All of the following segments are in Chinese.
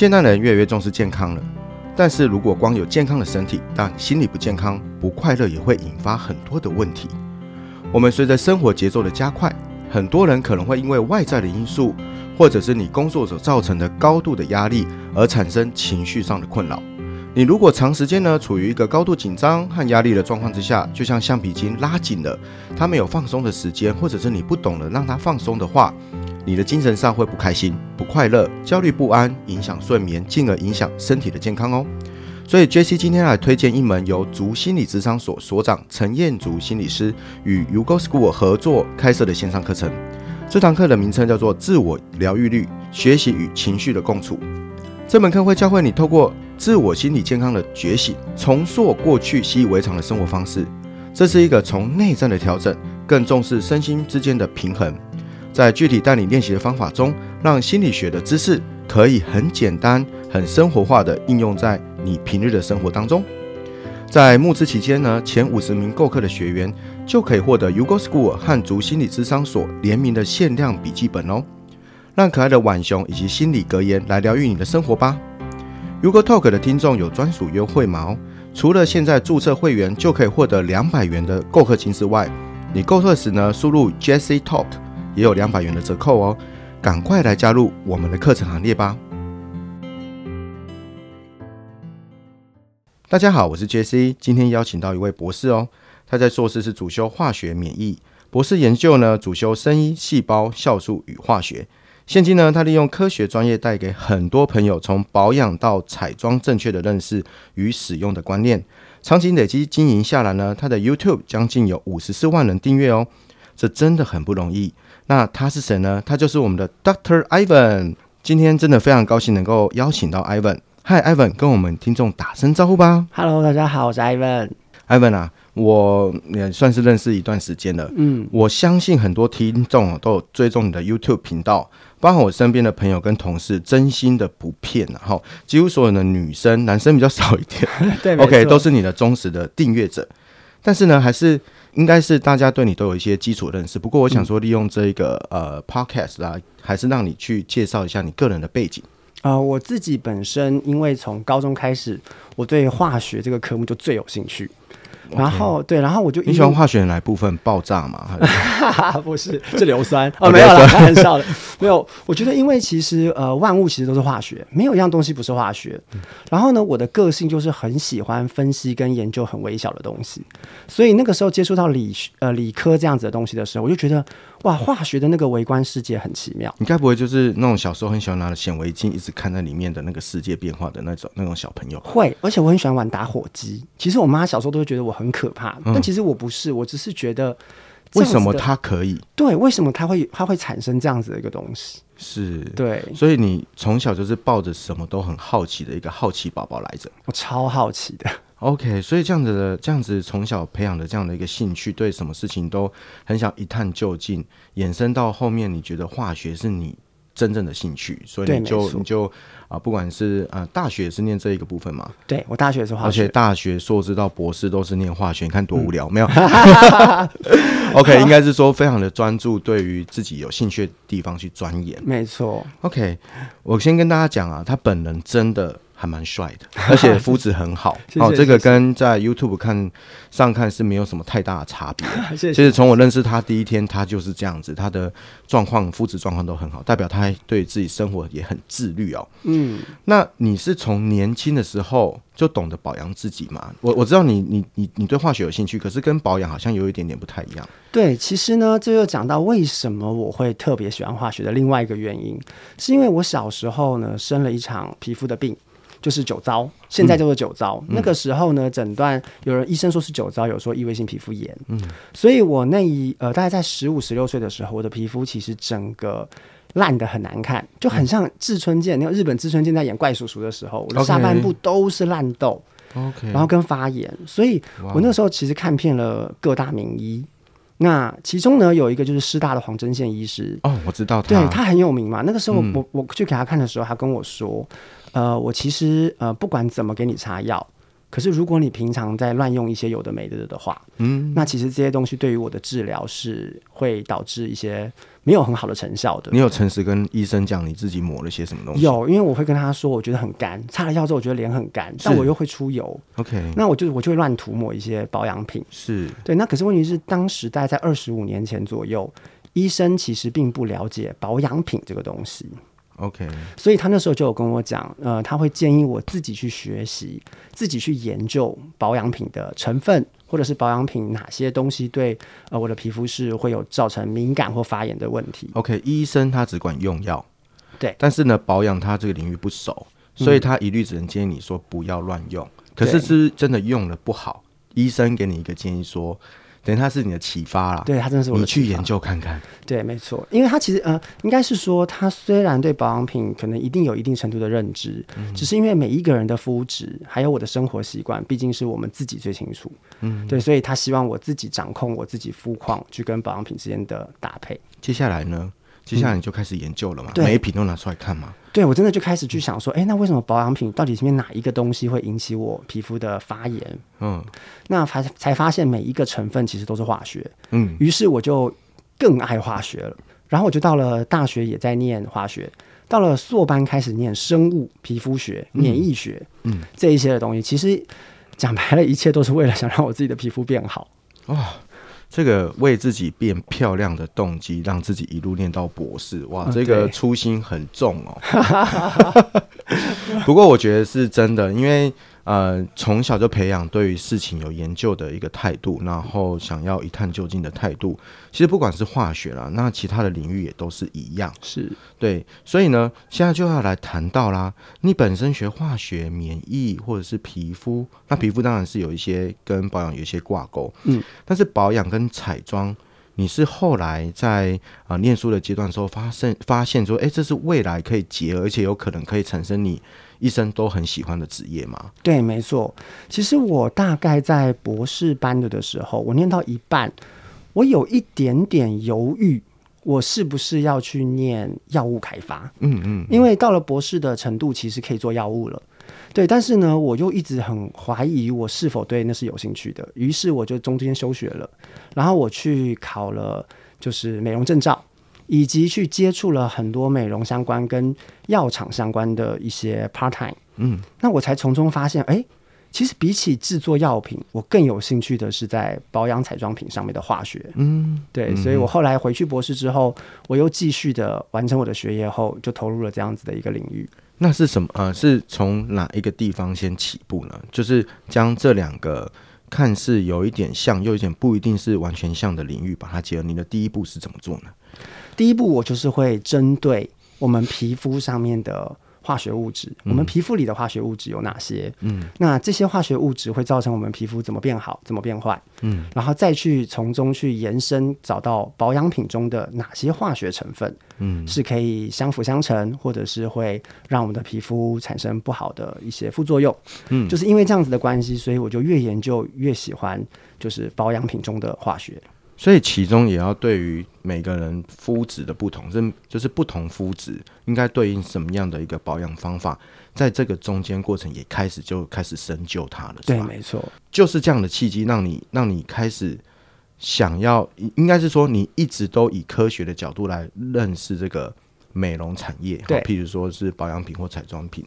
现代人越来越重视健康了，但是如果光有健康的身体，但心理不健康、不快乐，也会引发很多的问题。我们随着生活节奏的加快，很多人可能会因为外在的因素，或者是你工作所造成的高度的压力，而产生情绪上的困扰。你如果长时间呢处于一个高度紧张和压力的状况之下，就像橡皮筋拉紧了，它没有放松的时间，或者是你不懂得让它放松的话，你的精神上会不开心、不快乐、焦虑不安，影响睡眠，进而影响身体的健康哦。所以，Jessie 今天来推荐一门由竹心理咨商所所长陈彦竹心理师与 U Go School 合作开设的线上课程。这堂课的名称叫做《自我疗愈力：学习与情绪的共处》。这门课会教会你透过自我心理健康的觉醒，重塑过去习以为常的生活方式。这是一个从内在的调整，更重视身心之间的平衡。在具体带你练习的方法中，让心理学的知识可以很简单、很生活化的应用在你平日的生活当中。在募资期间呢，前五十名购课的学员就可以获得 U Go School 和筑心理咨商所联名的限量笔记本哦。让可爱的浣熊以及心理格言来疗愈你的生活吧。如果 Talk 的听众有专属优惠码哦，除了现在注册会员就可以获得两百元的购课金之外，你购课时呢，输入 Jessie Talk 也有两百元的折扣哦，赶快来加入我们的课程行列吧！大家好，我是 Jessie，今天邀请到一位博士哦，他在硕士是主修化学免疫，博士研究呢主修生医、细胞、酵素与化学。现今呢，他利用科学专业带给很多朋友从保养到彩妆正确的认识与使用的观念，长期累积经营下来呢，他的 YouTube 将近有五十四万人订阅哦，这真的很不容易。那他是谁呢？他就是我们的 Doctor Ivan。今天真的非常高兴能够邀请到 Ivan。Hi，Ivan，跟我们听众打声招呼吧。Hello，大家好，我是 Ivan。Ivan 啊。我也算是认识一段时间了，嗯，我相信很多听众都有追踪你的 YouTube 频道，包括我身边的朋友跟同事，真心的不骗，然后几乎所有的女生、男生比较少一点，对，OK，都是你的忠实的订阅者。但是呢，还是应该是大家对你都有一些基础认识。不过我想说，利用这一个、嗯、呃 Podcast 啊，还是让你去介绍一下你个人的背景。啊、呃，我自己本身因为从高中开始，我对化学这个科目就最有兴趣。然后对，然后我就你喜欢化学哪一部分？爆炸吗？不是，是硫酸哦，没有啦，开玩笑的，没有。我觉得，因为其实呃，万物其实都是化学，没有一样东西不是化学。嗯、然后呢，我的个性就是很喜欢分析跟研究很微小的东西，所以那个时候接触到理呃理科这样子的东西的时候，我就觉得哇，化学的那个微观世界很奇妙。你该不会就是那种小时候很喜欢拿着显微镜一直看在里面的那个世界变化的那种那种小朋友？会，而且我很喜欢玩打火机。其实我妈小时候都会觉得我很可怕，嗯、但其实我不是，我只是觉得为什么它可以？对，为什么它会它会产生这样子的一个东西？是，对，所以你从小就是抱着什么都很好奇的一个好奇宝宝来着。我超好奇的。OK，所以这样子的这样子从小培养的这样的一个兴趣，对什么事情都很想一探究竟，衍生到后面，你觉得化学是你真正的兴趣，所以你就你就啊，不管是呃大学也是念这一个部分嘛，对我大学是化学，而且大学硕士到博士都是念化学，你看多无聊，嗯、没有？OK，应该是说非常的专注，对于自己有兴趣的地方去钻研，没错。OK，我先跟大家讲啊，他本人真的。还蛮帅的，而且肤质很好。哦，这个跟在 YouTube 看上看是没有什么太大的差别。其实从我认识他第一天，他就是这样子，他的状况、肤质状况都很好，代表他对自己生活也很自律哦。嗯，那你是从年轻的时候就懂得保养自己吗？我我知道你你你你对化学有兴趣，可是跟保养好像有一点点不太一样。对，其实呢，这又讲到为什么我会特别喜欢化学的另外一个原因，是因为我小时候呢生了一场皮肤的病。就是酒糟，现在叫做酒糟。嗯、那个时候呢，诊断有人医生说是酒糟，有说异位性皮肤炎。嗯，所以我那一呃，大概在十五、十六岁的时候，我的皮肤其实整个烂的很难看，就很像志村健。那个日本志村健在演怪叔叔的时候，我的下半部都是烂痘。OK，然后跟发炎。所以我那时候其实看遍了各大名医。那其中呢，有一个就是师大的黄针线医师。哦，我知道他，对他很有名嘛。那个时候我、嗯、我去给他看的时候，他跟我说。呃，我其实呃，不管怎么给你擦药，可是如果你平常在乱用一些有的没的的话，嗯，那其实这些东西对于我的治疗是会导致一些没有很好的成效的。你有诚实跟医生讲你自己抹了些什么东西？有，因为我会跟他说，我觉得很干，擦了药之后我觉得脸很干，但我又会出油。OK，那我就我就会乱涂抹一些保养品。是对，那可是问题是，当时大概在二十五年前左右，医生其实并不了解保养品这个东西。OK，所以他那时候就有跟我讲，呃，他会建议我自己去学习，自己去研究保养品的成分，或者是保养品哪些东西对呃我的皮肤是会有造成敏感或发炎的问题。OK，医生他只管用药，对，但是呢，保养他这个领域不熟，所以他一律只能建议你说不要乱用。嗯、可是是真的用了不好，医生给你一个建议说。等于他是你的启发啦，对，他真的是我的。你去研究看看，对，没错，因为他其实呃，应该是说他虽然对保养品可能一定有一定程度的认知，嗯，只是因为每一个人的肤质还有我的生活习惯，毕竟是我们自己最清楚，嗯，对，所以他希望我自己掌控我自己肤况，去跟保养品之间的搭配。接下来呢？接下来你就开始研究了嘛？嗯、每一瓶都拿出来看嘛？对，我真的就开始去想说，哎、欸，那为什么保养品到底里面哪一个东西会引起我皮肤的发炎？嗯，那才才发现每一个成分其实都是化学。嗯，于是我就更爱化学了。然后我就到了大学也在念化学，到了硕班开始念生物、皮肤学、免疫学，嗯，这一些的东西，其实讲白了，一切都是为了想让我自己的皮肤变好。哇、哦。这个为自己变漂亮的动机，让自己一路念到博士，哇，这个初心很重哦。不过我觉得是真的，因为。呃，从小就培养对于事情有研究的一个态度，然后想要一探究竟的态度。其实不管是化学啦，那其他的领域也都是一样。是对，所以呢，现在就要来谈到啦。你本身学化学、免疫或者是皮肤，那皮肤当然是有一些跟保养有一些挂钩。嗯，但是保养跟彩妆，你是后来在啊、呃、念书的阶段的时候发现发现说，哎，这是未来可以结合，而且有可能可以产生你。医生都很喜欢的职业吗？对，没错。其实我大概在博士班的的时候，我念到一半，我有一点点犹豫，我是不是要去念药物开发？嗯嗯，嗯。因为到了博士的程度，其实可以做药物了。对，但是呢，我又一直很怀疑我是否对那是有兴趣的。于是我就中间休学了，然后我去考了就是美容证照。以及去接触了很多美容相关跟药厂相关的一些 part time，嗯，那我才从中发现，哎、欸，其实比起制作药品，我更有兴趣的是在保养彩妆品上面的化学，嗯，对，所以我后来回去博士之后，我又继续的完成我的学业后，就投入了这样子的一个领域。那是什么？呃，是从哪一个地方先起步呢？就是将这两个看似有一点像，又有一点不一定是完全像的领域，把它结合。你的第一步是怎么做呢？第一步，我就是会针对我们皮肤上面的化学物质，我们皮肤里的化学物质有哪些？嗯，那这些化学物质会造成我们皮肤怎么变好，怎么变坏？嗯，然后再去从中去延伸，找到保养品中的哪些化学成分，嗯，是可以相辅相成，或者是会让我们的皮肤产生不好的一些副作用。嗯，就是因为这样子的关系，所以我就越研究越喜欢，就是保养品中的化学。所以其中也要对于每个人肤质的不同，是就是不同肤质应该对应什么样的一个保养方法，在这个中间过程也开始就开始深究它了。对，没错，就是这样的契机，让你让你开始想要，应该是说你一直都以科学的角度来认识这个美容产业，对，譬如说是保养品或彩妆品。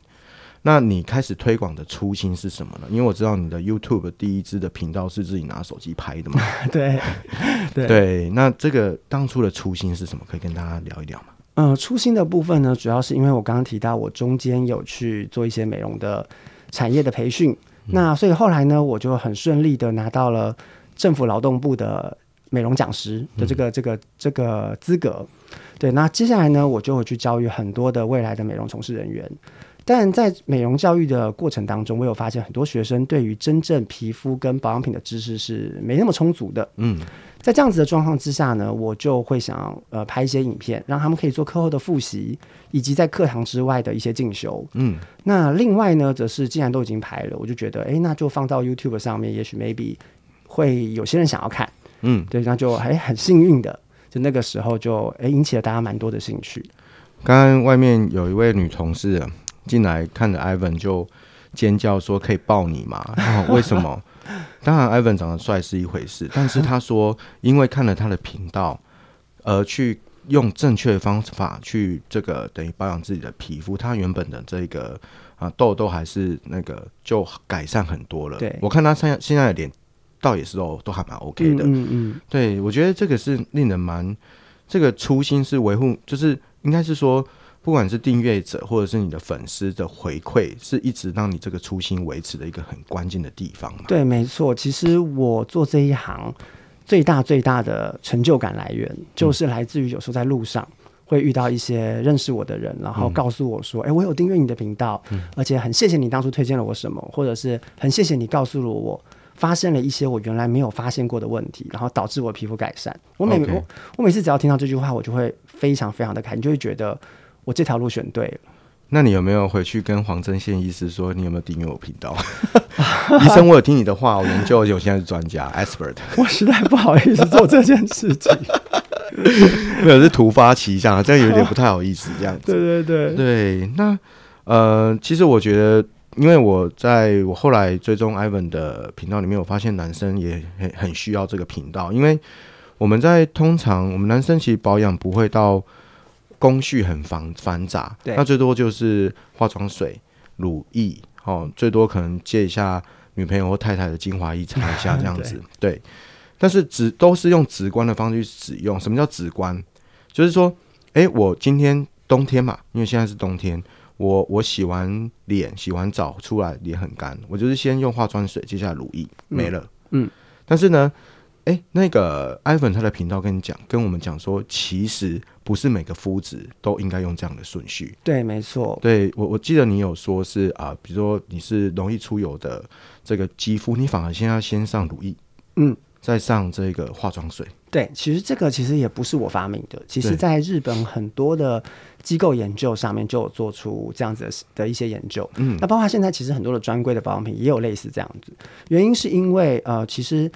那你开始推广的初心是什么呢？因为我知道你的 YouTube 第一支的频道是自己拿手机拍的嘛。对 对对，那这个当初的初心是什么？可以跟大家聊一聊吗？嗯、呃，初心的部分呢，主要是因为我刚刚提到我中间有去做一些美容的产业的培训，嗯、那所以后来呢，我就很顺利的拿到了政府劳动部的美容讲师的这个、嗯、这个这个资格。对，那接下来呢，我就会去教育很多的未来的美容从事人员。但在美容教育的过程当中，我有发现很多学生对于真正皮肤跟保养品的知识是没那么充足的。嗯，在这样子的状况之下呢，我就会想呃拍一些影片，让他们可以做课后的复习，以及在课堂之外的一些进修。嗯，那另外呢，则是既然都已经拍了，我就觉得，哎，那就放到 YouTube 上面，也许 maybe 会有些人想要看。嗯，对，那就还很幸运的，就那个时候就哎引起了大家蛮多的兴趣。刚刚外面有一位女同事。进来看着 Ivan 就尖叫说可以抱你吗？然 后为什么？当然，Ivan 长得帅是一回事，但是他说因为看了他的频道，而去用正确的方法去这个等于保养自己的皮肤，他原本的这个啊痘痘还是那个就改善很多了。对，我看他现在现在的脸倒也是都都还蛮 OK 的。嗯嗯，对，我觉得这个是令人蛮这个初心是维护，就是应该是说。不管是订阅者或者是你的粉丝的回馈，是一直让你这个初心维持的一个很关键的地方。对，没错。其实我做这一行最大最大的成就感来源，就是来自于有时候在路上会遇到一些认识我的人，然后告诉我说：“哎、嗯，我有订阅你的频道，而且很谢谢你当初推荐了我什么，或者是很谢谢你告诉了我发现了一些我原来没有发现过的问题，然后导致我皮肤改善。”我每 Okay. 我我每次只要听到这句话，我就会非常非常的开心，就会觉得。我这条路选对了，那你有没有回去跟黄正宪医师说，你有没有订阅我频道？医生，我有听你的话，我研究，我现在是专家，expert。我实在不好意思做这件事情，没有是突发奇想，这样有点不太好意思，这样子。对对对对，那呃，其实我觉得，因为我在我后来追踪 Ivan 的频道里面，我发现男生也很很需要这个频道，因为我们在通常我们男生其实保养不会到。工序很繁繁杂，对那最多就是化妆水、乳液，哦，最多可能借一下女朋友或太太的精华液擦一下这样子，对，对。但是直都是用直观的方式去使用。什么叫直观？就是说，哎、欸，我今天冬天嘛，因为现在是冬天，我我洗完脸、洗完澡出来脸很干，我就是先用化妆水，接下来乳液没了，嗯。嗯但是呢，哎、欸，那个 Ivan 他的频道跟你讲，跟我们讲说，其实。不是每个肤质都应该用这样的顺序。对，没错。对我，我记得你有说是啊、呃，比如说你是容易出油的这个肌肤，你反而先要先上乳液，嗯，再上这个化妆水。对，其实这个其实也不是我发明的，其实在日本很多的机构研究上面就有做出这样子的的一些研究。嗯，那包括现在其实很多的专柜的保养品也有类似这样子。原因是因为呃，其实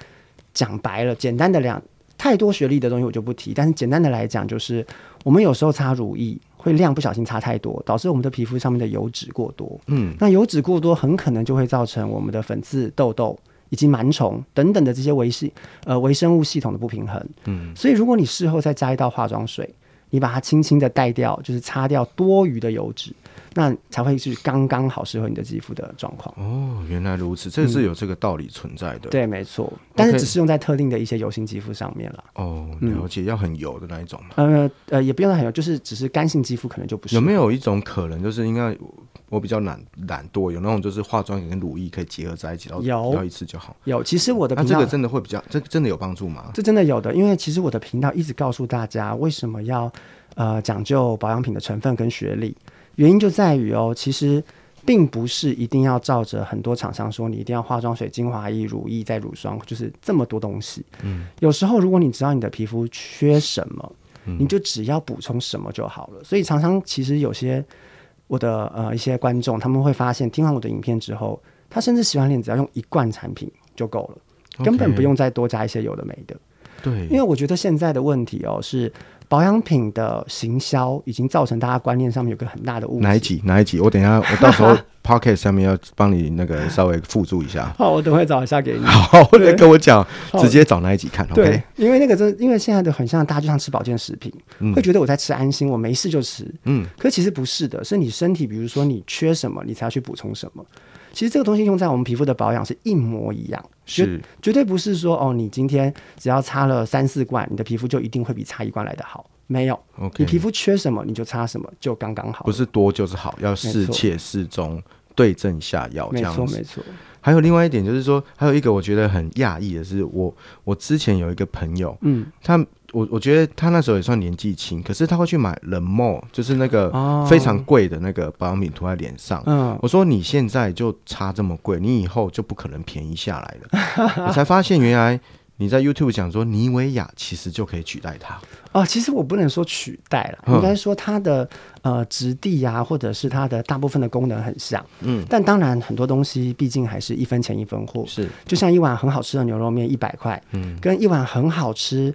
讲白了，简单的两。太多学历的东西我就不提，但是简单的来讲，就是我们有时候擦乳液会量不小心擦太多，导致我们的皮肤上面的油脂过多。嗯，那油脂过多很可能就会造成我们的粉刺、痘痘以及螨虫等等的这些维系呃微生物系统的不平衡。嗯，所以如果你事后再加一道化妆水，你把它轻轻的带掉，就是擦掉多余的油脂。那才会是刚刚好适合你的肌肤的状况哦，原来如此，这是有这个道理存在的。嗯、对，没错，但是只是用在特定的一些油性肌肤上面了。哦，了解，嗯、要很油的那一种吗？呃呃，也不用很油，就是只是干性肌肤可能就不是。有没有一种可能，就是应该我比较懒懒惰，有那种就是化妆跟乳液可以结合在一起，然后有要一次就好。有，其实我的频道那这个真的会比较，这真的有帮助吗？这真的有的，因为其实我的频道一直告诉大家为什么要呃讲究保养品的成分跟学历。原因就在于哦，其实并不是一定要照着很多厂商说，你一定要化妆水、精华液、乳液再乳霜，就是这么多东西。嗯，有时候如果你知道你的皮肤缺什么，嗯、你就只要补充什么就好了。所以常常其实有些我的呃一些观众他们会发现，听完我的影片之后，他甚至洗完脸只要用一罐产品就够了，根本不用再多加一些有的没的。对，因为我觉得现在的问题哦是。保养品的行销已经造成大家观念上面有个很大的误解。哪一集？哪一集？我等一下，我到时候 pocket 上面要帮你那个稍微附注一下。好，我等会找一下给你。好，对跟我讲，直接找哪一集看。对 OK，因为那个真，因为现在的很像大家就像吃保健食品，嗯、会觉得我在吃安心，我没事就吃。嗯，可其实不是的，是你身体，比如说你缺什么，你才要去补充什么。其实这个东西用在我们皮肤的保养是一模一样，是绝对不是说哦，你今天只要擦了三四罐，你的皮肤就一定会比擦一罐来的好。没有，Okay. 你皮肤缺什么你就擦什么，就刚刚好。不是多就是好，要适切适中，对症下药这样子。没错，没错。还有另外一点就是说，还有一个我觉得很讶异的是，我我之前有一个朋友，嗯，他我我觉得他那时候也算年纪轻，可是他会去买 The Male，就是那个非常贵的那个保养品涂在脸上。嗯，我说你现在就擦这么贵，你以后就不可能便宜下来了。我才发现原来。你在 YouTube 讲说妮维雅其实就可以取代它哦，其实我不能说取代了，嗯、应该说它的呃质地呀、啊，或者是它的大部分的功能很像，嗯，但当然很多东西毕竟还是一分钱一分货，是，就像一碗很好吃的牛肉面一百块，嗯，跟一碗很好吃，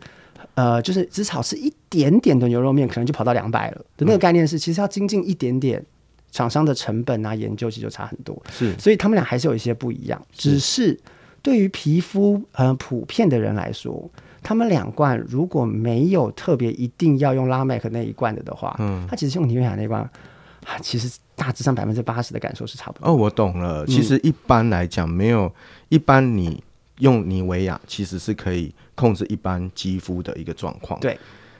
呃，就是只炒吃一点点的牛肉面，可能就跑到两百了的那个概念是，其实要精进一点点。厂商的成本啊，研究其实就差很多。是，所以他们俩还是有一些不一样。只是对于皮肤呃普遍的人来说，他们两罐如果没有特别一定要用拉麦克那一罐的的话，嗯，他其实用尼维雅那一罐，其实大致上百分之八十的感受是差不多。哦，我懂了。其实一般来讲，没有、嗯、一般你用妮维雅其实是可以控制一般肌肤的一个状况。对。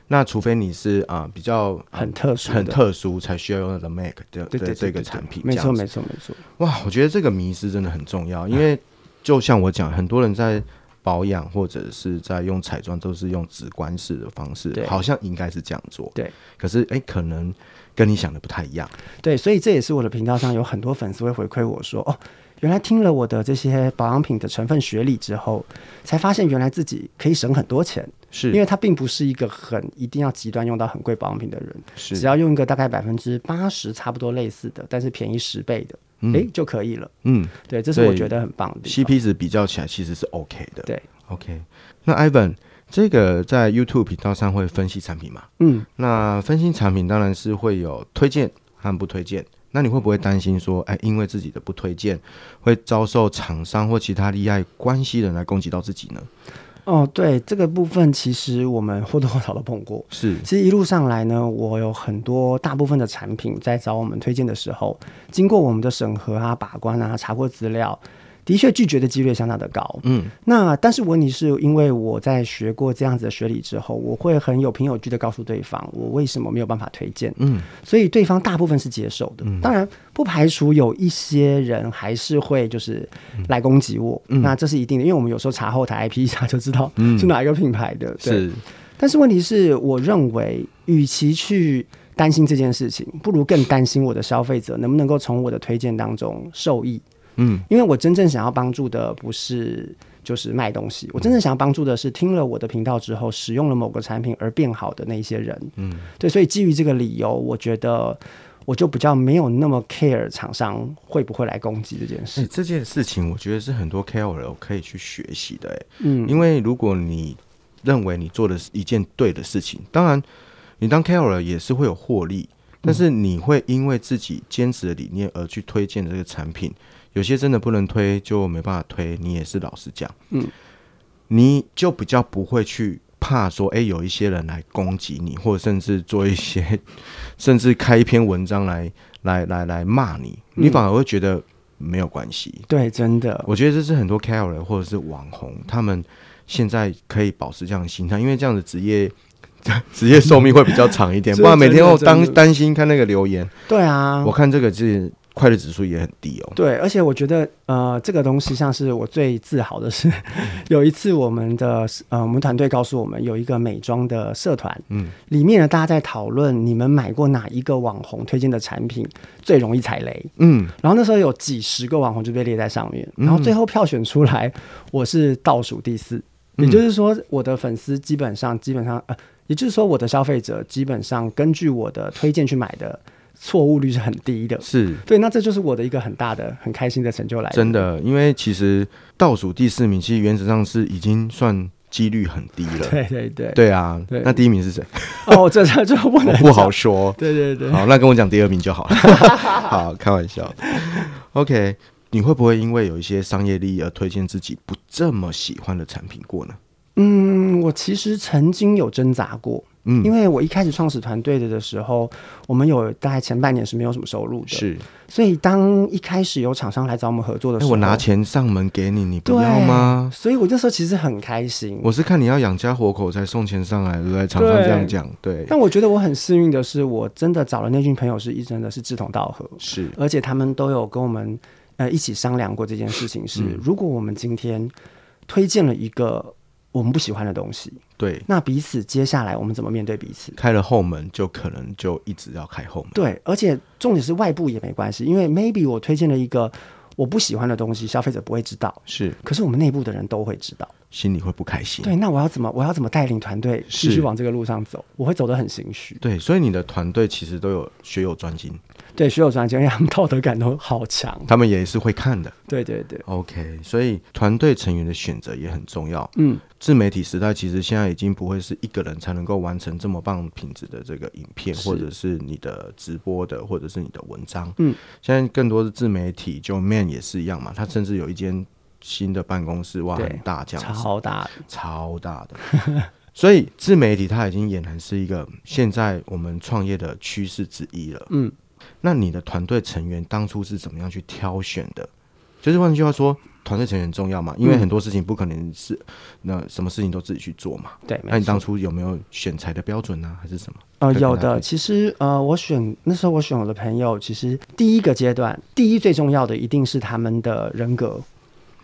那除非你是啊、呃、比较很特殊、很特殊，才需要用 The Mac 的的这个产品。没错，没错，没错。哇，我觉得这个迷思真的很重要，因为就像我讲，很多人在保养或者是在用彩妆，都是用直观式的方式，好像应该是这样做。对，可是哎，可能跟你想的不太一样。对，所以这也是我的频道上有很多粉丝会回馈我说，哦，原来听了我的这些保养品的成分学理之后，才发现原来自己可以省很多钱。是，因为他并不是一个很一定要极端用到很贵保养品的人，是只要用一个大概百分之八十差不多类似的，但是便宜十倍的，哎、就可以了。嗯，对，这是我觉得很棒的。CP 值比较起来其实是 OK 的。对，OK。那 Ivan 这个在 YouTube 频道上会分析产品吗？嗯，那分析产品当然是会有推荐和不推荐。那你会不会担心说，哎，因为自己的不推荐，会遭受厂商或其他利害关系人来攻击到自己呢？哦，对这个部分，其实我们或多或少都碰过。是，其实一路上来呢，我有很多大部分的产品在找我们推荐的时候，经过我们的审核啊、把关啊、查过资料。的确拒绝的几率相当的高，嗯，那但是问题是因为我在学过这样子的学理之后，我会很有凭有据的告诉对方我为什么没有办法推荐，嗯，所以对方大部分是接受的，嗯，当然不排除有一些人还是会就是来攻击我，嗯，那这是一定的，因为我们有时候查后台 IP 一查就知道 是哪一个品牌的，对，是，但是问题是我认为与其去担心这件事情，不如更担心我的消费者能不能够从我的推荐当中受益。嗯，因为我真正想要帮助的不是就是卖东西，我真正想要帮助的是听了我的频道之后使用了某个产品而变好的那些人。嗯，对，所以基于这个理由，我觉得我就比较没有那么 care 厂商会不会来攻击这件事。欸，这件事情我觉得是很多 KOL 可以去学习的。哎，嗯，因为如果你认为你做的是一件对的事情，当然你当 KOL 也是会有获利，但是你会因为自己坚持的理念而去推荐这个产品。有些真的不能推，就没办法推。你也是老实讲，嗯，你就比较不会去怕说，哎、欸，有一些人来攻击你，或者甚至做一些，甚至开一篇文章来来来来骂你，你反而会觉得没有关系。对，真的，我觉得这是很多 KOL 或者是网红，他们现在可以保持这样的心态，因为这样的职业 职业寿命会比较长一点，不然每天都担担心看那个留言。对啊，我看这个是。快乐指数也很低哦。对，而且我觉得，呃，这个东西像是我最自豪的是，有一次我们的呃，我们团队告诉我们，有一个美妆的社团，嗯，里面呢，大家在讨论你们买过哪一个网红推荐的产品最容易踩雷，嗯，然后那时候有几十个网红就被列在上面，然后最后票选出来，我是倒数第四，嗯，也就是说，我的粉丝基本上基本上，呃，也就是说，我的消费者基本上根据我的推荐去买的。错误率是很低的，是对，那这就是我的一个很大的、很开心的成就来。真的，因为其实倒数第四名，其实原则上是已经算几率很低了。对对对，对啊。对，那第一名是谁？哦，这这就不能 不好说。对对对，好，那跟我讲第二名就好了。好，开玩笑。OK，你会不会因为有一些商业利益而推荐自己不这么喜欢的产品过呢？嗯，我其实曾经有挣扎过。嗯，因为我一开始创始团队的的时候，我们有大概前半年是没有什么收入的，是，所以当一开始有厂商来找我们合作的时候，我拿钱上门给你，你不要吗？所以我那时候其实很开心。我是看你要养家活口才送钱上来，对不对？厂商这样讲，对。但我觉得我很幸运的是，我真的找了那群朋友是一真的是志同道合，是，而且他们都有跟我们呃一起商量过这件事情是，是、嗯、如果我们今天推荐了一个。我们不喜欢的东西，对，那彼此接下来我们怎么面对彼此？开了后门，就可能就一直要开后门。对，而且重点是外部也没关系，因为 maybe 我推荐了一个我不喜欢的东西，消费者不会知道，是，可是我们内部的人都会知道，心里会不开心。对，那我要怎么我要怎么带领团队继续往这个路上走？我会走得很心虚。对，所以你的团队其实都有学有专精。对，学有专精，因为他们道德感都好强，他们也是会看的。对对对，OK，所以团队成员的选择也很重要。嗯，自媒体时代其实现在已经不会是一个人才能够完成这么棒品质的这个影片，或者是你的直播的，或者是你的文章。嗯，现在更多的自媒体，就 Man 也是一样嘛，他甚至有一间新的办公室，哇，很大，这样子，超大的，超大的。所以自媒体它已经俨然是一个现在我们创业的趋势之一了。嗯。那你的团队成员当初是怎么样去挑选的？就是换句话说，团队成员很重要嘛，因为很多事情不可能是那什么事情都自己去做嘛。对，那你当初有没有选材的标准呢、啊？还是什么？呃，有的。其实呃，我选那时候我选我的朋友，其实第一个阶段，第一最重要的一定是他们的人格。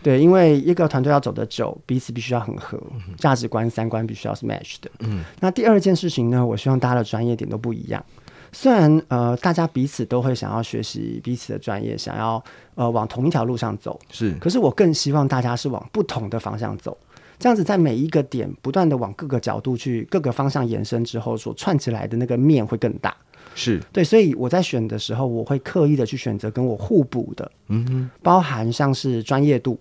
对，因为一个团队要走得久，彼此必须要很合，价值观、三观必须要是 match 的。嗯。那第二件事情呢，我希望大家的专业点都不一样。虽然呃，大家彼此都会想要学习彼此的专业，想要呃往同一条路上走，是。可是我更希望大家是往不同的方向走，这样子在每一个点不断的往各个角度去各个方向延伸之后，所串起来的那个面会更大。是对，所以我在选的时候，我会刻意的去选择跟我互补的，嗯哼，包含像是专业度，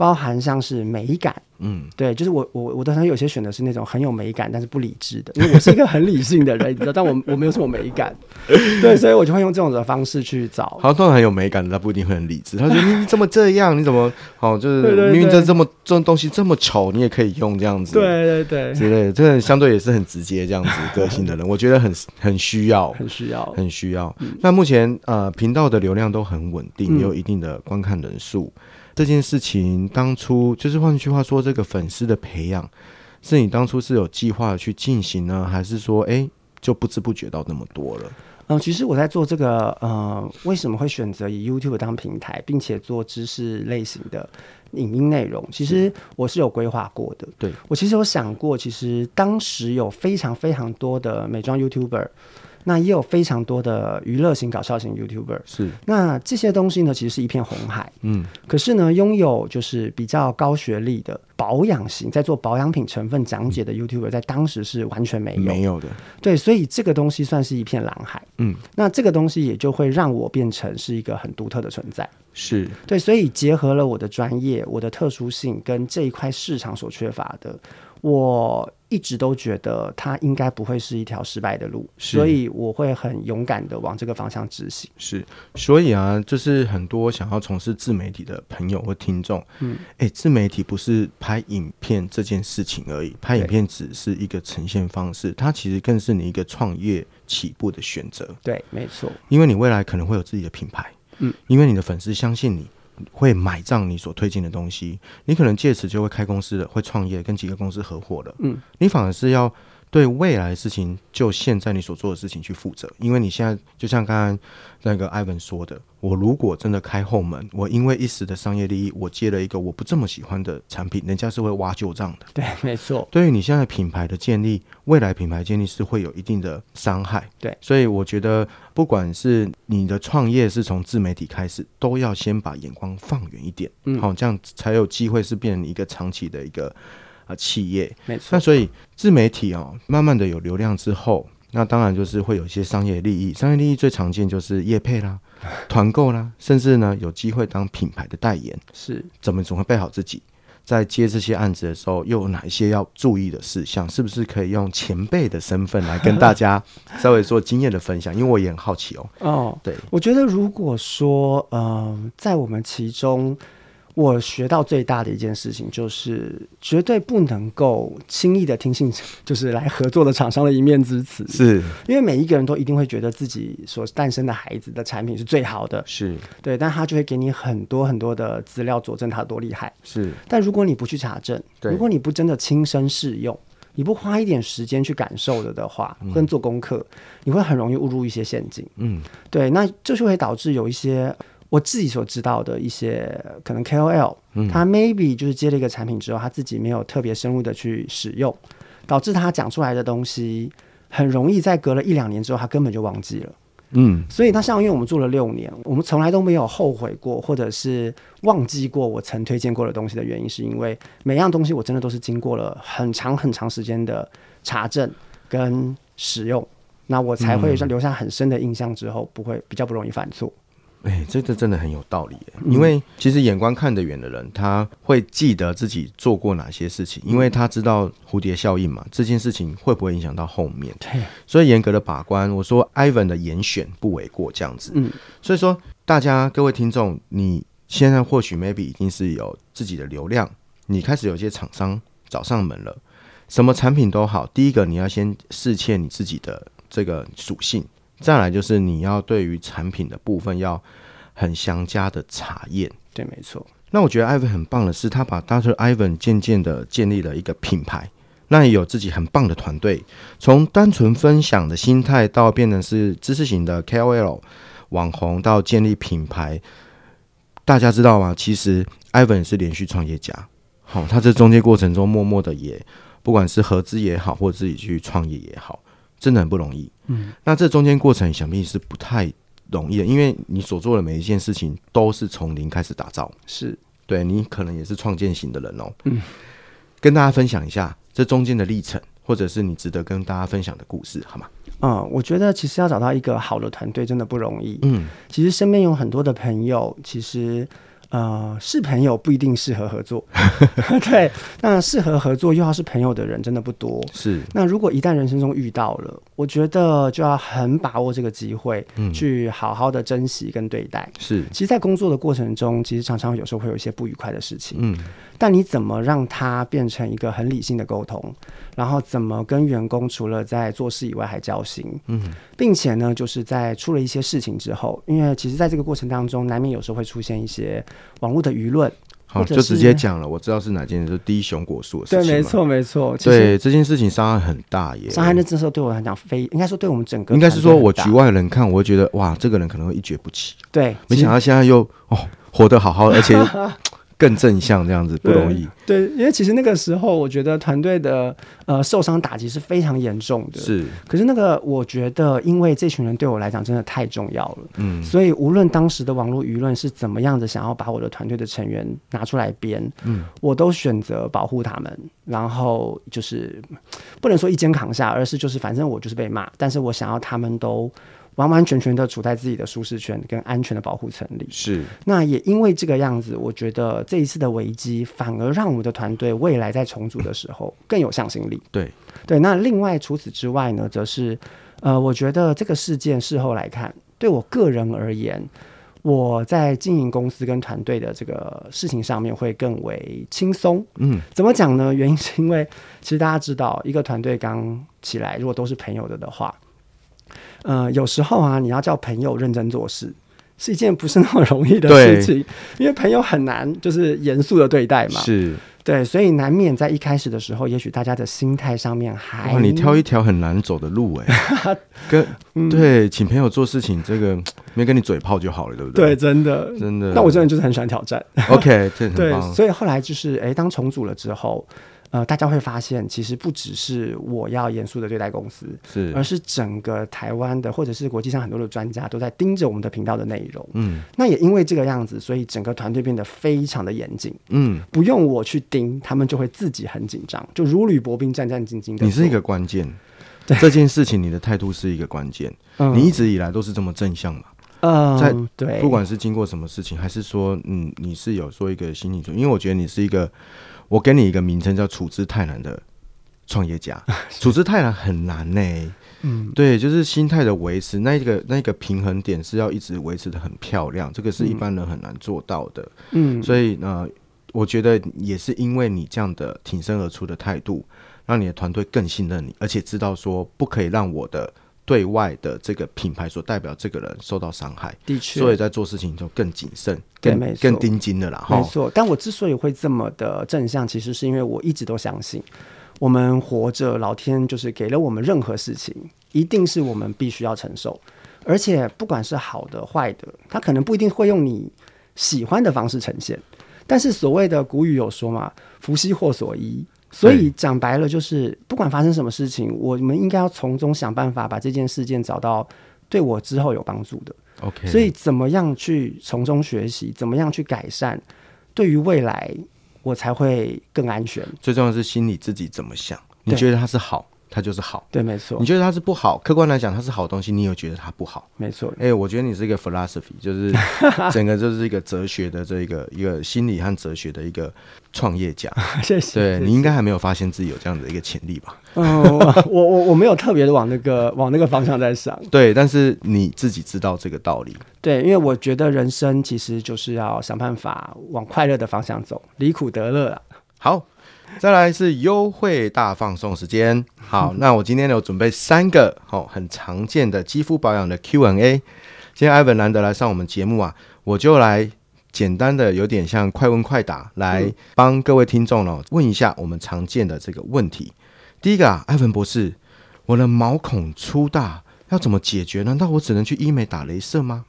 包含像是美感。嗯，对，就是我我我的朋友有些选的是那种很有美感，但是不理智的，因为我是一个很理性的人，你知道，但我我没有什么美感，对，所以我就会用这种的方式去找。好，通常很有美感的，他不一定会很理智。他说：“你怎么这样？你怎么哦？就是明明这这么这种东西这么丑，你也可以用这样子。”对对对，之类的，这个相对也是很直接这样子个性的人，我觉得很很需要，很需要，很需要。那目前呃频道的流量都很稳定，也有一定的观看人数。这件事情当初就是换句话说，这个粉丝的培养，是你当初是有计划去进行呢，还是说，哎，就不知不觉到那么多了？嗯、呃，其实我在做这个，呃，为什么会选择以 YouTube 当平台，并且做知识类型的影音内容？其实我是有规划过的。对，我其实有想过，其实当时有非常非常多的美妆 YouTuber。那也有非常多的娱乐型、搞笑型 YouTuber，是。那这些东西呢，其实是一片红海。嗯。可是呢，拥有就是比较高学历的保养型，在做保养品成分讲解的 YouTuber，在当时是完全没有没有的。对，所以这个东西算是一片蓝海。嗯。那这个东西也就会让我变成是一个很独特的存在。是。对，所以结合了我的专业、我的特殊性跟这一块市场所缺乏的。我一直都觉得它应该不会是一条失败的路，所以我会很勇敢的往这个方向执行。是，所以啊，就是很多想要从事自媒体的朋友或听众，嗯，哎、欸，自媒体不是拍影片这件事情而已，拍影片只是一个呈现方式，它其实更是你一个创业起步的选择。对，没错，因为你未来可能会有自己的品牌，嗯，因为你的粉丝相信你。会买账你所推进的东西，你可能借此就会开公司了，会创业，跟几个公司合伙了。嗯，你反而是要。对未来的事情，就现在你所做的事情去负责，因为你现在就像刚刚那个 Ivan 说的，我如果真的开后门，我因为一时的商业利益，我接了一个我不这么喜欢的产品，人家是会挖旧账的。对，没错。对于你现在品牌的建立，未来品牌建立是会有一定的伤害。对，所以我觉得，不管是你的创业是从自媒体开始，都要先把眼光放远一点，嗯，好，这样才有机会是变成一个长期的一个。企业没错，那所以自媒体哦，慢慢的有流量之后，那当然就是会有一些商业利益。商业利益最常见就是业配啦、团购啦，甚至呢有机会当品牌的代言。是，怎么总会备好自己，在接这些案子的时候，又有哪一些要注意的事项？是不是可以用前辈的身份来跟大家 稍微做经验的分享？因为我也很好奇哦。哦，对，我觉得如果说，嗯、呃，在我们其中。我学到最大的一件事情就是，绝对不能够轻易的听信，就是来合作的厂商的一面之词。是，因为每一个人都一定会觉得自己所诞生的孩子的产品是最好的。是对，但他就会给你很多很多的资料佐证他多厉害。是，但如果你不去查证，如果你不真的亲身试用，你不花一点时间去感受了的话，跟做功课，你会很容易误入一些陷阱。嗯，对，那这就会导致有一些。我自己所知道的一些可能 KOL，嗯，他 maybe 就是接了一个产品之后，他自己没有特别深入的去使用，导致他讲出来的东西很容易在隔了一两年之后，他根本就忘记了。嗯，所以那像因为我们做了六年，我们从来都没有后悔过，或者是忘记过我曾推荐过的东西的原因，是因为每样东西我真的都是经过了很长很长时间的查证跟使用，那我才会留下很深的印象，之后不会比较不容易犯错。哎、欸，这个真的很有道理耶。因为其实眼光看得远的人，他会记得自己做过哪些事情，因为他知道蝴蝶效应嘛，这件事情会不会影响到后面。对，所以严格的把关。我说，Ivan 的严选不为过，这样子。嗯，所以说大家各位听众，你现在或许 maybe 已经是有自己的流量，你开始有些厂商找上门了，什么产品都好，第一个你要先试切你自己的这个属性。再来就是你要对于产品的部分要很详加的查验，对，没错。那我觉得 Ivan 很棒的是，他把 Dr. Ivan 渐渐的建立了一个品牌，那也有自己很棒的团队，从单纯分享的心态到变成是知识型的 KOL 网红，到建立品牌。大家知道吗？其实 Ivan 是连续创业家，好，他这中间过程中默默的也不管是合资也好，或自己去创业也好。真的很不容易，嗯，那这中间过程想必是不太容易的，因为你所做的每一件事情都是从零开始打造，是。对你可能也是创建型的人哦，嗯，跟大家分享一下这中间的历程，或者是你值得跟大家分享的故事，好吗？嗯，我觉得其实要找到一个好的团队真的不容易，嗯，其实身边有很多的朋友，其实。呃，是朋友不一定适合合作，对。那适合合作又要是朋友的人真的不多。是。那如果一旦人生中遇到了，我觉得就要很把握这个机会，嗯，去好好的珍惜跟对待。是。其实，在工作的过程中，其实常常有时候会有一些不愉快的事情，嗯。但你怎么让它变成一个很理性的沟通？然后怎么跟员工除了在做事以外还交心？嗯，并且呢，就是在出了一些事情之后，因为其实在这个过程当中，难免有时候会出现一些网络的舆论。好，就直接讲了，我知道是哪件事，是低熊果树的事情。对，没错，没错。对，这件事情伤害很大耶。伤害那这时候对我来讲，非应该说对我们整个，应该是说我局外人看，我会觉得哇，这个人可能会一蹶不起。对，没想到现在又哦活得好好的，而且。更正向这样子不容易，对，对，因为其实那个时候，我觉得团队的呃受伤打击是非常严重的。是，可是那个我觉得，因为这群人对我来讲真的太重要了，嗯，所以无论当时的网络舆论是怎么样的，想要把我的团队的成员拿出来编，嗯，我都选择保护他们，然后就是不能说一肩扛下，而是就是反正我就是被骂，但是我想要他们都。完完全全的处在自己的舒适圈跟安全的保护层里，是。那也因为这个样子，我觉得这一次的危机反而让我们的团队未来在重组的时候更有向心力。对对。那另外除此之外呢，则是呃，我觉得这个事件事后来看，对我个人而言，我在经营公司跟团队的这个事情上面会更为轻松。嗯，怎么讲呢？原因是因为其实大家知道，一个团队刚起来，如果都是朋友的的话。呃，有时候啊，你要叫朋友认真做事，是一件不是那么容易的事情，因为朋友很难就是严肃的对待嘛。是，对，所以难免在一开始的时候，也许大家的心态上面还……哇，你挑一条很难走的路哎、欸，跟、嗯、对，请朋友做事情，这个没跟你嘴炮就好了，对不对？对，真的，真的。那我真的就是很喜欢挑战。OK，对，所以后来就是，哎，当重组了之后。呃，大家会发现，其实不只是我要严肃的对待公司，是，而是整个台湾的或者是国际上很多的专家都在盯着我们的频道的内容。嗯，那也因为这个样子，所以整个团队变得非常的严谨。嗯，不用我去盯，他们就会自己很紧张，就如履薄冰，战战兢兢的。你是一个关键，对这件事情，你的态度是一个关键。嗯，你一直以来都是这么正向嘛？嗯，在对，不管是经过什么事情，还是说，嗯，你是有说一个心理准，因为我觉得你是一个。我给你一个名称叫“处之泰然”的创业家，处之泰然很难呢、欸。嗯，对，就是心态的维持，那一个那一个平衡点是要一直维持的很漂亮，这个是一般人很难做到的。嗯，所以呢，我觉得也是因为你这样的挺身而出的态度，让你的团队更信任你，而且知道说不可以让我的。对外的这个品牌所代表这个人受到伤害，的确，所以在做事情就更谨慎、更更盯紧的啦。没错，但我之所以会这么的正向，其实是因为我一直都相信，我们活着，老天就是给了我们任何事情，一定是我们必须要承受，而且不管是好的坏的，他可能不一定会用你喜欢的方式呈现。但是所谓的古语有说嘛，“福兮祸所依”。所以讲白了，就是不管发生什么事情，我们应该要从中想办法，把这件事件找到对我之后有帮助的。OK，所以怎么样去从中学习，怎么样去改善，对于未来我才会更安全。最重要的是心里自己怎么想，你觉得它是好。它就是好，对，没错。你觉得它是不好，客观来讲它是好东西，你有觉得它不好，没错。哎、欸，我觉得你是一个 philosophy，就是 整个就是一个哲学的这一个一个心理和哲学的一个创业家。谢谢。对，你应该还没有发现自己有这样的一个潜力吧？嗯，我我我没有特别的往那个 往那个方向在想。对，但是你自己知道这个道理。对，因为我觉得人生其实就是要想办法往快乐的方向走，离苦得乐啊。好。再来是优惠大放送时间，好，那我今天呢有准备三个哦很常见的肌肤保养的 Q&A。今天 Ivan 难得来上我们节目啊，我就来简单的有点像快问快答，来帮各位听众呢问一下我们常见的这个问题。第一个啊，Ivan 博士，我的毛孔粗大。要怎么解决？难道我只能去医美打镭射吗？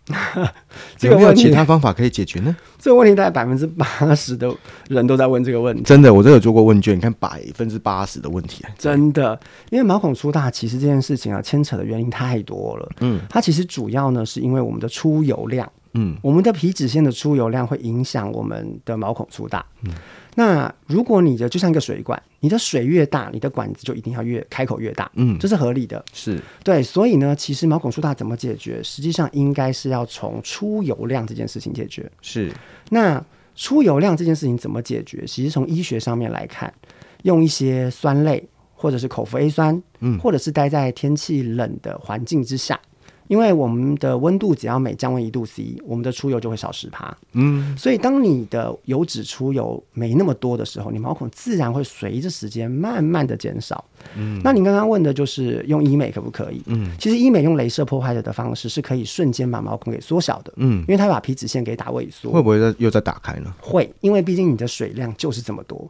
有没有其他方法可以解决呢？这个问题大概百分之八十的人都在问这个问题。真的，我真有做过问卷，你看百分之八十的问题。真的，因为毛孔粗大，其实这件事情啊，牵扯的原因太多了。嗯，它其实主要呢，是因为我们的出油量。嗯，我们的皮脂腺的出油量会影响我们的毛孔粗大。嗯。那如果你的就像一个水管，你的水越大，你的管子就一定要越开口越大，嗯，这是合理的，是对。所以呢，其实毛孔粗大怎么解决？实际上应该是要从出油量这件事情解决。是，那出油量这件事情怎么解决？其实从医学上面来看，用一些酸类或者是口服 A 酸，嗯，或者是待在天气冷的环境之下。因为我们的温度只要每降温一度 C，我们的出油就会少十趴。嗯，所以当你的油脂出油没那么多的时候，你毛孔自然会随着时间慢慢的减少。嗯，那你刚刚问的就是用医美可不可以？嗯，其实医美用镭射破坏的的方式是可以瞬间把毛孔给缩小的。嗯，因为它把皮脂腺给打萎缩。会不会再又再打开呢？会，因为毕竟你的水量就是这么多。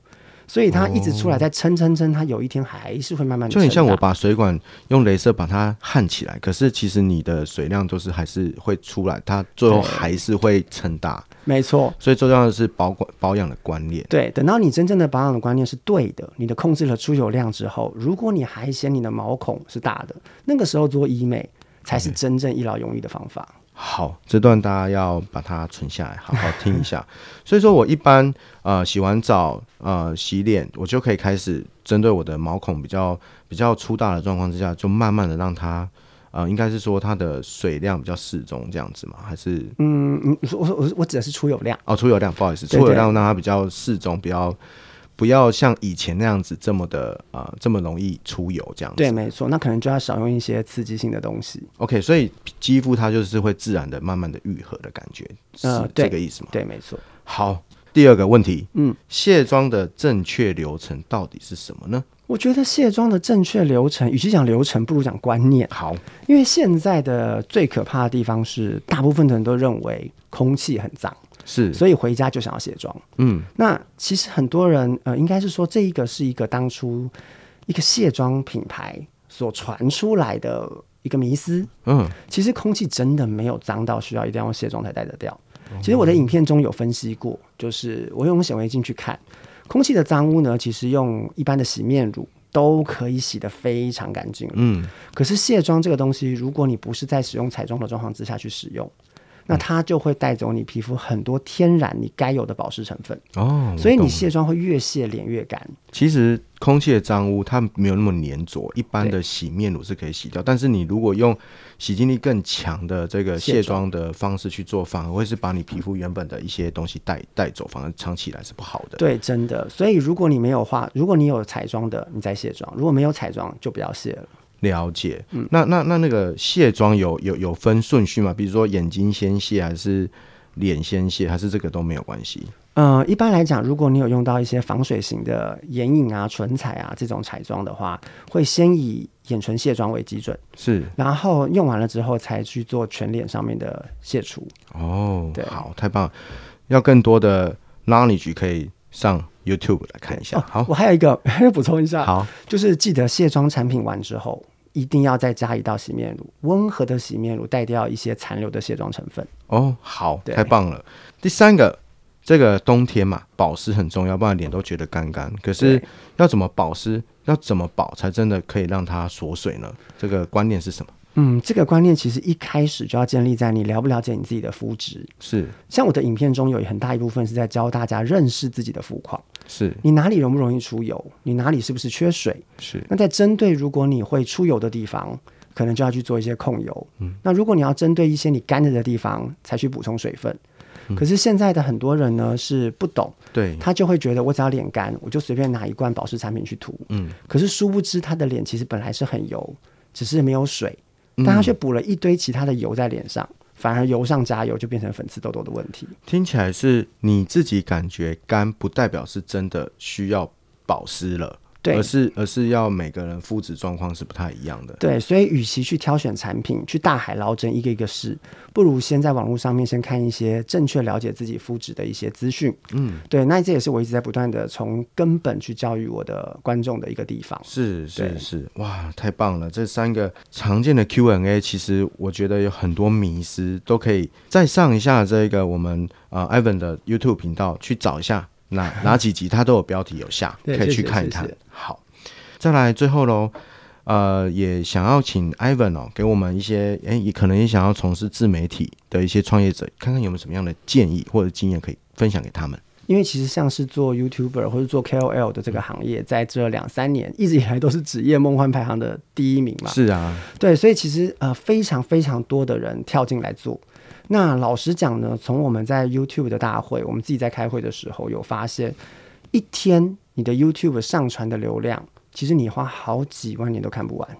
所以它一直出来，在撑撑撑，它有一天还是会慢慢的。就很像我把水管用镭射把它焊起来，可是其实你的水量都是还是会出来，它最后还是会撑大。没错。所以最重要的是保管保养的观念。对，等到你真正的保养的观念是对的，你的控制了出油量之后，如果你还嫌你的毛孔是大的，那个时候做医美才是真正一劳永逸的方法。好，这段大家要把它存下来，好好听一下。所以说我一般呃洗完澡呃洗脸，我就可以开始针对我的毛孔比较比较粗大的状况之下，就慢慢的让它呃应该是说它的水量比较适中这样子嘛，还是嗯我我我指的是出油量哦，出油量，不好意思，出油量让它比较适中，比较。不要像以前那样子这么的啊、呃，这么容易出油这样子。对，没错，那可能就要少用一些刺激性的东西。OK，所以肌肤它就是会自然的、慢慢的愈合的感觉，是这个意思吗？对，没错。好，第二个问题，嗯，卸妆的正确流程到底是什么呢？我觉得卸妆的正确流程，与其讲流程，不如讲观念。好，因为现在的最可怕的地方是，大部分的人都认为空气很脏。是，所以回家就想要卸妆。嗯，那其实很多人呃，应该是说，这一个是一个当初一个卸妆品牌所传出来的一个迷思。嗯，其实空气真的没有脏到需要一定要用卸妆才带得掉。其实我的影片中有分析过，就是我用显微镜去看空气的脏污呢，其实用一般的洗面乳都可以洗得非常干净。嗯，可是卸妆这个东西，如果你不是在使用彩妆的状况之下去使用。那它就会带走你皮肤很多天然你该有的保湿成分哦，所以你卸妆会越卸脸越干。其实空气的脏污它没有那么粘着，一般的洗面乳是可以洗掉。但是你如果用洗净力更强的这个卸妆的方式去做，反而会是把你皮肤原本的一些东西带带走，反而长期来是不好的。对，真的。所以如果你没有化，如果你有彩妆的，你再卸妆；如果没有彩妆，就不要卸了。了解，嗯，那那那那个卸妆有有有分顺序吗？比如说眼睛先卸，还是脸先卸，还是这个都没有关系？呃，一般来讲，如果你有用到一些防水型的眼影啊、唇彩啊这种彩妆的话，会先以眼唇卸妆为基准，是，然后用完了之后才去做全脸上面的卸除。哦，对，好，太棒了！要更多的 knowledge 可以上 YouTube 来看一下。哦、好，我还有一个还要 补充一下，好，就是记得卸妆产品完之后。一定要再加一道洗面乳，温和的洗面乳带掉一些残留的卸妆成分。哦，好，太棒了。第三个，这个冬天嘛，保湿很重要，不然脸都觉得干干。可是要怎么保湿，要怎么保才真的可以让它锁水呢？这个观念是什么？嗯，这个观念其实一开始就要建立在你了不了解你自己的肤质。是，像我的影片中有很大一部分是在教大家认识自己的肤况。是，你哪里容不容易出油？你哪里是不是缺水？是。那在针对如果你会出油的地方，可能就要去做一些控油。嗯。那如果你要针对一些你干着的地方，才去补充水分。嗯。可是现在的很多人呢是不懂，对，他就会觉得我只要脸干，我就随便拿一罐保湿产品去涂。嗯。可是殊不知他的脸其实本来是很油，只是没有水。但他却补了一堆其他的油在脸上，反而油上加油就变成粉刺痘痘的问题。听起来是你自己感觉干，不代表是真的需要保湿了。对，而是而是要每个人肤质状况是不太一样的。对，所以与其去挑选产品，去大海捞针一个一个试，不如先在网络上面先看一些正确了解自己肤质的一些资讯。嗯，对，那这也是我一直在不断的从根本去教育我的观众的一个地方。是是是，哇，太棒了！这三个常见的 Q&A，其实我觉得有很多迷思都可以再上一下这个我们呃 Ivan 的 YouTube 频道去找一下。哪 哪几集它都有标题有下，可以去看一看。好，再来最后喽，呃，也想要请 Ivan 哦，给我们一些，哎，也可能也想要从事自媒体的一些创业者，看看有没有什么样的建议或者经验可以分享给他们。因为其实像是做 YouTuber 或者做 KOL 的这个行业，在这两三年一直以来都是职业梦幻排行的第一名嘛。是啊，对，所以其实呃，非常非常多的人跳进来做。那老实讲呢，从我们在 YouTube 的大会，我们自己在开会的时候有发现，一天你的 YouTube 上传的流量，其实你花好几万年都看不完，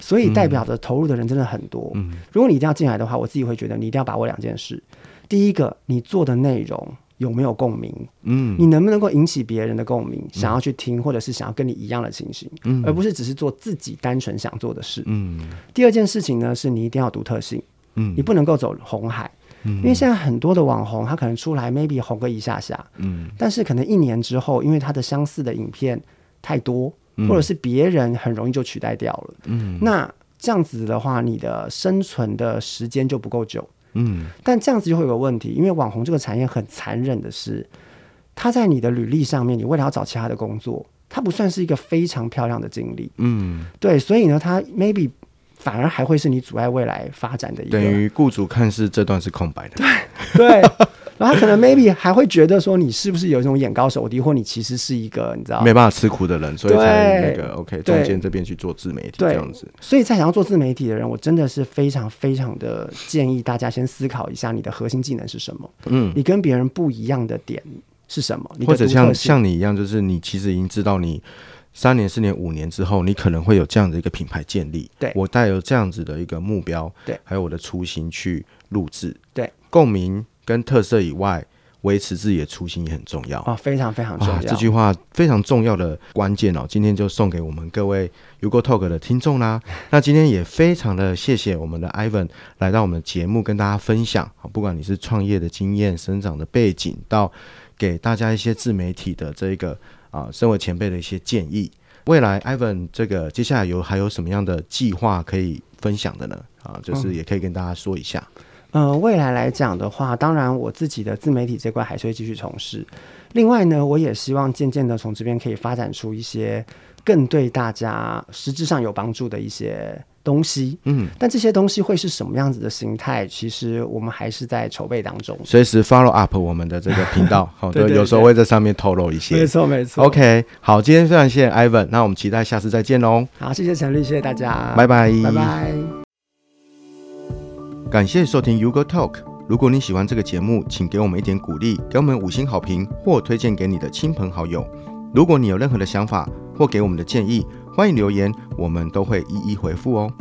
所以代表着投入的人真的很多。嗯，如果你一定要进来的话，我自己会觉得你一定要把握两件事：第一个，你做的内容有没有共鸣？嗯，你能不能够引起别人的共鸣，想要去听，或者是想要跟你一样的情形，嗯，而不是只是做自己单纯想做的事。嗯，第二件事情呢，是你一定要独特性。嗯，你不能够走红海，嗯，因为现在很多的网红，他可能出来 maybe 红个一下下，嗯，但是可能一年之后，因为他的相似的影片太多，嗯，或者是别人很容易就取代掉了，嗯，那这样子的话，你的生存的时间就不够久，嗯，但这样子就会有个问题，因为网红这个产业很残忍的是，他在你的履历上面，你为了要找其他的工作，它不算是一个非常漂亮的经历，嗯，对，所以呢，他 maybe。反而还会是你阻碍未来发展的一个，等于雇主看似这段是空白的，对 对，然后可能 maybe 还会觉得说你是不是有一种眼高手低，或你其实是一个你知道。没办法吃苦的人，所以才那个 OK 中间这边去做自媒体这样子。所以在想要做自媒体的人，我真的是非常非常的建议大家先思考一下你的核心技能是什么，嗯，你跟别人不一样的点是什么，或者像像你一样，就是你其实已经知道你。三年、四年、五年之后，你可能会有这样的一个品牌建立。对，我带有这样子的一个目标，对，还有我的初心去录制。对，共鸣跟特色以外，维持自己的初心也很重要。哦，非常非常重要。这句话非常重要的关键哦，今天就送给我们各位 U Go TALK 的听众啦。那今天也非常的谢谢我们的 Ivan 来到我们的节目跟大家分享。不管你是创业的经验、生长的背景，到给大家一些自媒体的这一个。啊，身为前辈的一些建议，未来 Ivan 这个接下来有还有什么样的计划可以分享的呢？啊，就是也可以跟大家说一下。嗯，呃，未来来讲的话，当然我自己的自媒体这块还是会继续从事。另外呢，我也希望渐渐的从这边可以发展出一些更对大家实质上有帮助的一些。东西，嗯，但这些东西会是什么样子的形态？其实我们还是在筹备当中，随时 follow up 我们的这个频道，好，的，有时候会在上面透露一些，没错没错。OK，好，今天非常谢谢 Ivan，那我们期待下次再见喽。好，谢谢陈律，谢谢大家，拜拜，拜拜。感谢收听 U Go TALK，如果你喜欢这个节目，请给我们一点鼓励，给我们五星好评或推荐给你的亲朋好友。如果你有任何的想法或给我们的建议，欢迎留言，我们都会一一回复哦。